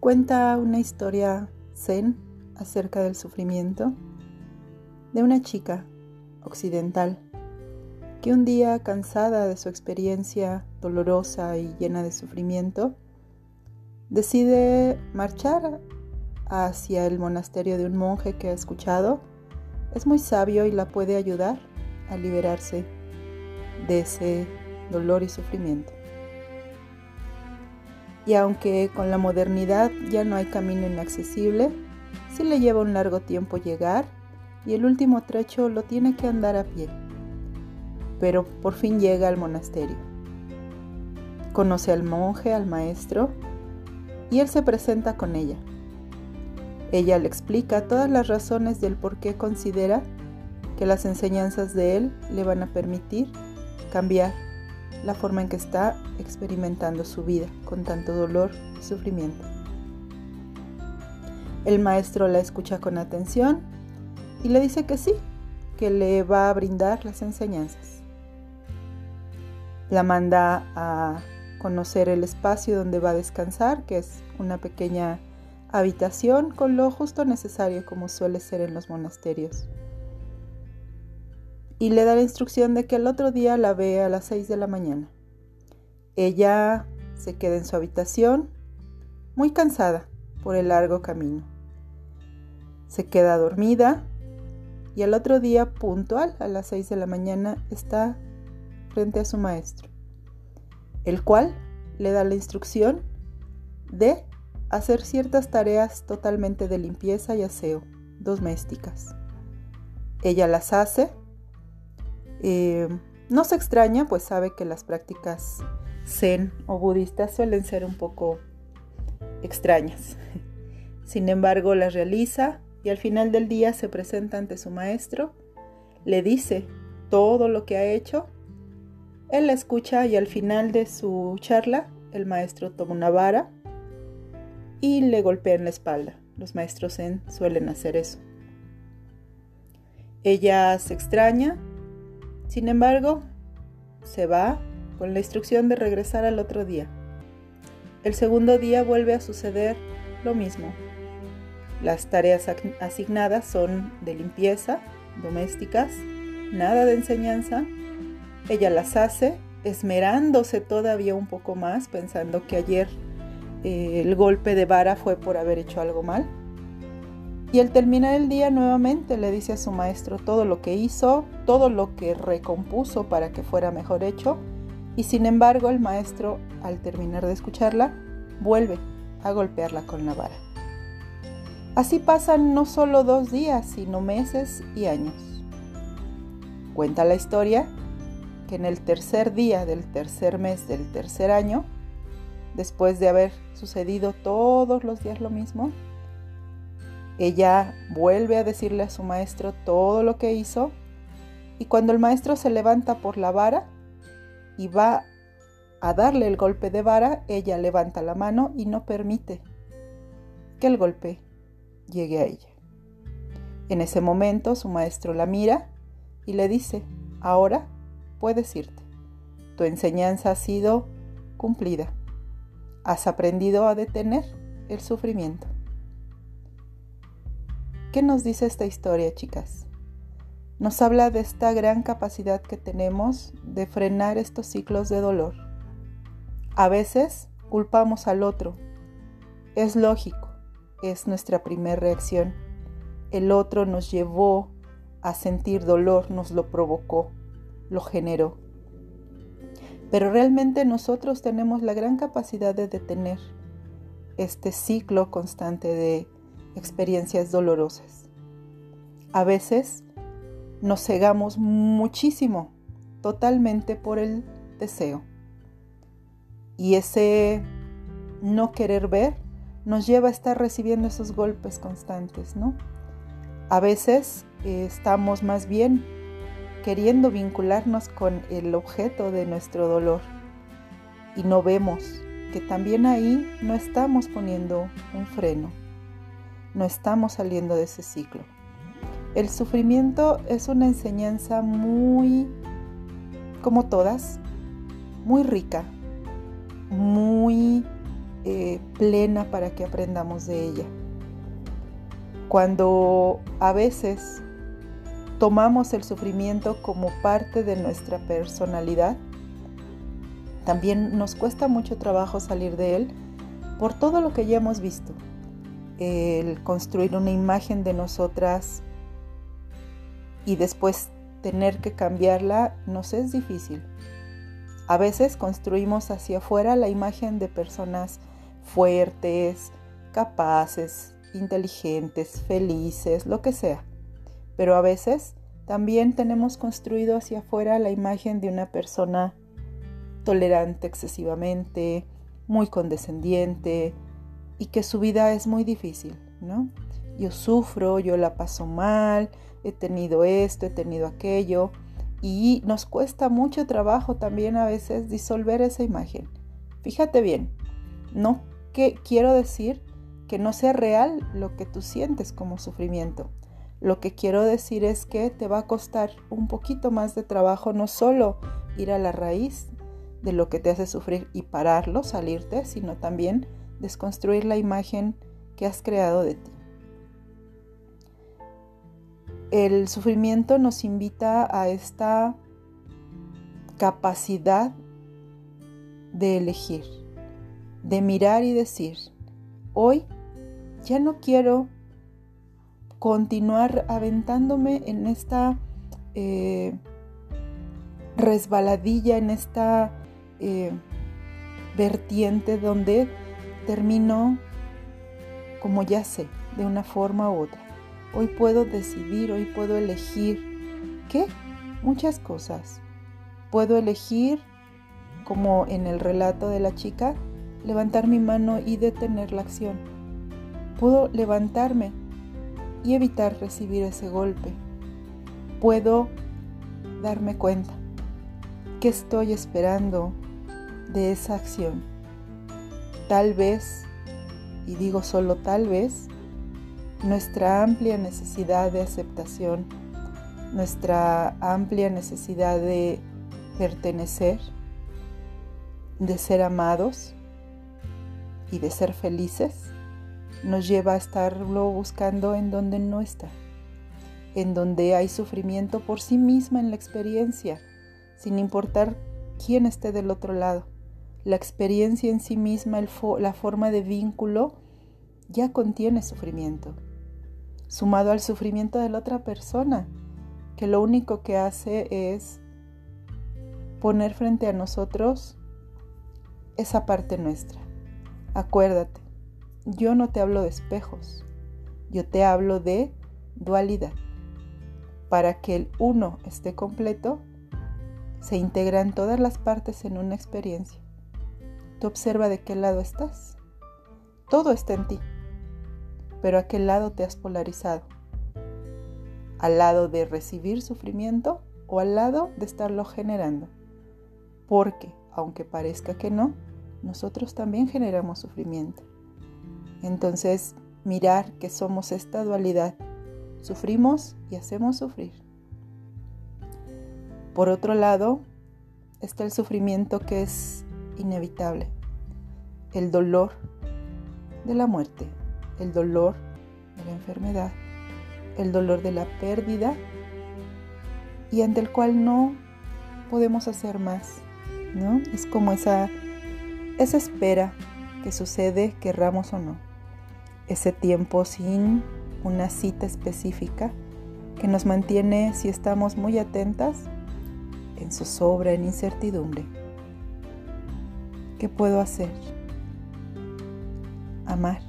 cuenta una historia zen acerca del sufrimiento de una chica occidental que un día, cansada de su experiencia dolorosa y llena de sufrimiento, decide marchar hacia el monasterio de un monje que ha escuchado es muy sabio y la puede ayudar a liberarse de ese dolor y sufrimiento. Y aunque con la modernidad ya no hay camino inaccesible, sí le lleva un largo tiempo llegar y el último trecho lo tiene que andar a pie. Pero por fin llega al monasterio. Conoce al monje, al maestro, y él se presenta con ella. Ella le explica todas las razones del por qué considera que las enseñanzas de él le van a permitir cambiar la forma en que está experimentando su vida con tanto dolor y sufrimiento. El maestro la escucha con atención y le dice que sí, que le va a brindar las enseñanzas. La manda a conocer el espacio donde va a descansar, que es una pequeña habitación con lo justo necesario como suele ser en los monasterios. Y le da la instrucción de que el otro día la vea a las 6 de la mañana. Ella se queda en su habitación, muy cansada por el largo camino. Se queda dormida y el otro día, puntual a las 6 de la mañana, está frente a su maestro, el cual le da la instrucción de hacer ciertas tareas totalmente de limpieza y aseo domésticas. Ella las hace. Eh, no se extraña, pues sabe que las prácticas zen o budistas suelen ser un poco extrañas. Sin embargo, las realiza y al final del día se presenta ante su maestro, le dice todo lo que ha hecho. Él la escucha y al final de su charla, el maestro toma una vara y le golpea en la espalda. Los maestros Zen suelen hacer eso. Ella se extraña, sin embargo, se va con la instrucción de regresar al otro día. El segundo día vuelve a suceder lo mismo. Las tareas asignadas son de limpieza, domésticas, nada de enseñanza. Ella las hace, esmerándose todavía un poco más, pensando que ayer eh, el golpe de vara fue por haber hecho algo mal. Y al terminar el día nuevamente le dice a su maestro todo lo que hizo, todo lo que recompuso para que fuera mejor hecho. Y sin embargo el maestro, al terminar de escucharla, vuelve a golpearla con la vara. Así pasan no solo dos días, sino meses y años. Cuenta la historia que en el tercer día del tercer mes del tercer año, después de haber sucedido todos los días lo mismo, ella vuelve a decirle a su maestro todo lo que hizo y cuando el maestro se levanta por la vara y va a darle el golpe de vara, ella levanta la mano y no permite que el golpe llegue a ella. En ese momento su maestro la mira y le dice, ahora puedes irte. Tu enseñanza ha sido cumplida. Has aprendido a detener el sufrimiento. ¿Qué nos dice esta historia, chicas? Nos habla de esta gran capacidad que tenemos de frenar estos ciclos de dolor. A veces culpamos al otro. Es lógico, es nuestra primera reacción. El otro nos llevó a sentir dolor, nos lo provocó, lo generó. Pero realmente nosotros tenemos la gran capacidad de detener este ciclo constante de experiencias dolorosas. A veces nos cegamos muchísimo, totalmente por el deseo. Y ese no querer ver nos lleva a estar recibiendo esos golpes constantes, ¿no? A veces eh, estamos más bien queriendo vincularnos con el objeto de nuestro dolor y no vemos que también ahí no estamos poniendo un freno, no estamos saliendo de ese ciclo. El sufrimiento es una enseñanza muy, como todas, muy rica, muy eh, plena para que aprendamos de ella. Cuando a veces tomamos el sufrimiento como parte de nuestra personalidad, también nos cuesta mucho trabajo salir de él por todo lo que ya hemos visto. El construir una imagen de nosotras y después tener que cambiarla nos es difícil. A veces construimos hacia afuera la imagen de personas fuertes, capaces, inteligentes, felices, lo que sea. Pero a veces también tenemos construido hacia afuera la imagen de una persona tolerante excesivamente, muy condescendiente y que su vida es muy difícil, ¿no? Yo sufro, yo la paso mal, he tenido esto, he tenido aquello y nos cuesta mucho trabajo también a veces disolver esa imagen. Fíjate bien, no que quiero decir que no sea real lo que tú sientes como sufrimiento. Lo que quiero decir es que te va a costar un poquito más de trabajo no solo ir a la raíz de lo que te hace sufrir y pararlo, salirte, sino también desconstruir la imagen que has creado de ti. El sufrimiento nos invita a esta capacidad de elegir, de mirar y decir, hoy ya no quiero continuar aventándome en esta eh, resbaladilla, en esta eh, vertiente donde termino como ya sé, de una forma u otra. Hoy puedo decidir, hoy puedo elegir. ¿Qué? Muchas cosas. Puedo elegir, como en el relato de la chica, levantar mi mano y detener la acción. Puedo levantarme y evitar recibir ese golpe. Puedo darme cuenta qué estoy esperando de esa acción. Tal vez, y digo solo tal vez, nuestra amplia necesidad de aceptación, nuestra amplia necesidad de pertenecer, de ser amados y de ser felices, nos lleva a estarlo buscando en donde no está, en donde hay sufrimiento por sí misma en la experiencia, sin importar quién esté del otro lado. La experiencia en sí misma, la forma de vínculo, ya contiene sufrimiento sumado al sufrimiento de la otra persona, que lo único que hace es poner frente a nosotros esa parte nuestra. Acuérdate, yo no te hablo de espejos, yo te hablo de dualidad. Para que el uno esté completo, se integran todas las partes en una experiencia. Tú observa de qué lado estás. Todo está en ti pero ¿a qué lado te has polarizado? ¿Al lado de recibir sufrimiento o al lado de estarlo generando? Porque, aunque parezca que no, nosotros también generamos sufrimiento. Entonces, mirar que somos esta dualidad. Sufrimos y hacemos sufrir. Por otro lado, está el sufrimiento que es inevitable, el dolor de la muerte el dolor de la enfermedad, el dolor de la pérdida y ante el cual no podemos hacer más, ¿no? Es como esa, esa espera que sucede, querramos o no. Ese tiempo sin una cita específica que nos mantiene, si estamos muy atentas, en zozobra, en incertidumbre. ¿Qué puedo hacer? Amar.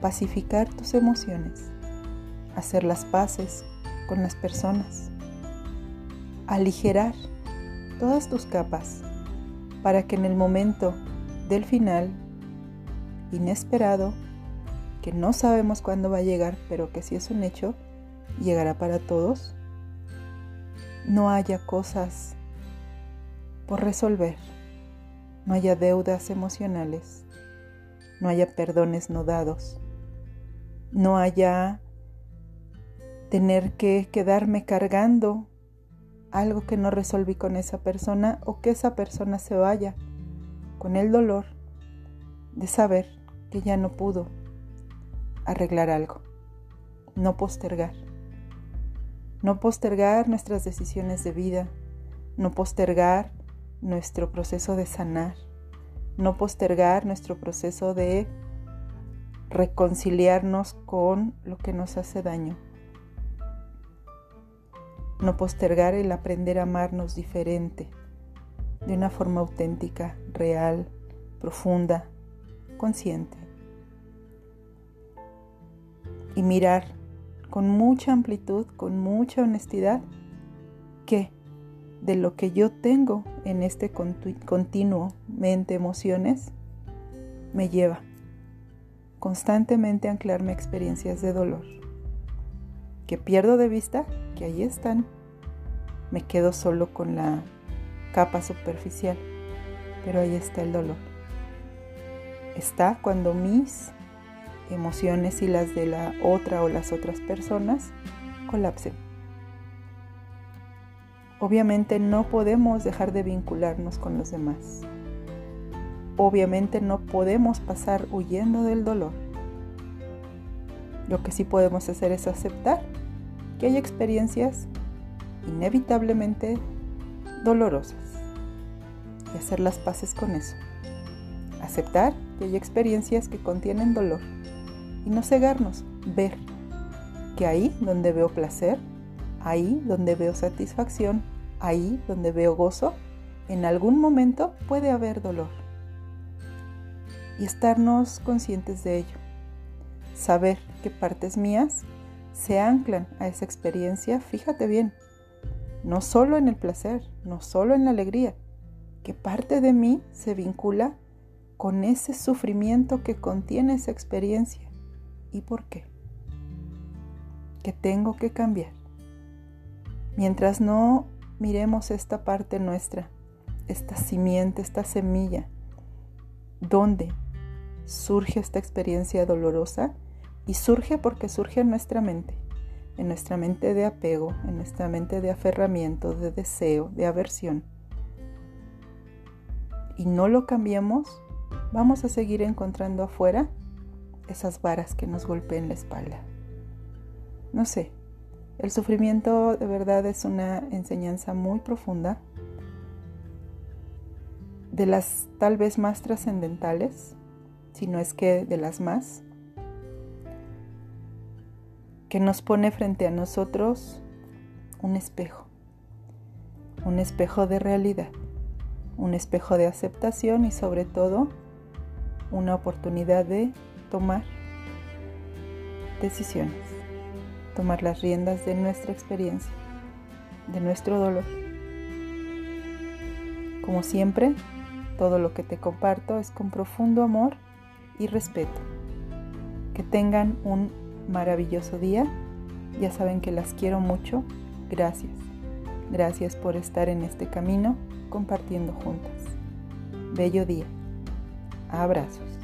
Pacificar tus emociones, hacer las paces con las personas, aligerar todas tus capas para que en el momento del final, inesperado, que no sabemos cuándo va a llegar, pero que si es un hecho, llegará para todos, no haya cosas por resolver, no haya deudas emocionales, no haya perdones no dados, no haya tener que quedarme cargando algo que no resolví con esa persona o que esa persona se vaya con el dolor de saber que ya no pudo arreglar algo, no postergar, no postergar nuestras decisiones de vida, no postergar nuestro proceso de sanar, no postergar nuestro proceso de reconciliarnos con lo que nos hace daño, no postergar el aprender a amarnos diferente, de una forma auténtica, real, profunda, consciente. Y mirar con mucha amplitud, con mucha honestidad, que de lo que yo tengo en este continuo mente emociones me lleva constantemente a anclarme experiencias de dolor, que pierdo de vista que ahí están. Me quedo solo con la capa superficial, pero ahí está el dolor. Está cuando mis emociones y las de la otra o las otras personas colapsen. Obviamente no podemos dejar de vincularnos con los demás. Obviamente no podemos pasar huyendo del dolor. Lo que sí podemos hacer es aceptar que hay experiencias inevitablemente dolorosas y hacer las paces con eso. Aceptar que hay experiencias que contienen dolor y no cegarnos, ver que ahí donde veo placer, ahí donde veo satisfacción, ahí donde veo gozo, en algún momento puede haber dolor. Y estarnos conscientes de ello. Saber que partes mías se anclan a esa experiencia, fíjate bien, no solo en el placer, no solo en la alegría, que parte de mí se vincula con ese sufrimiento que contiene esa experiencia. ¿Y por qué? Que tengo que cambiar. Mientras no miremos esta parte nuestra, esta simiente, esta semilla, donde surge esta experiencia dolorosa y surge porque surge en nuestra mente, en nuestra mente de apego, en nuestra mente de aferramiento, de deseo, de aversión. Y no lo cambiemos, vamos a seguir encontrando afuera esas varas que nos golpeen la espalda. No sé, el sufrimiento de verdad es una enseñanza muy profunda, de las tal vez más trascendentales, si no es que de las más, que nos pone frente a nosotros un espejo, un espejo de realidad, un espejo de aceptación y sobre todo una oportunidad de tomar decisiones tomar las riendas de nuestra experiencia, de nuestro dolor. Como siempre, todo lo que te comparto es con profundo amor y respeto. Que tengan un maravilloso día. Ya saben que las quiero mucho. Gracias. Gracias por estar en este camino compartiendo juntas. Bello día. Abrazos.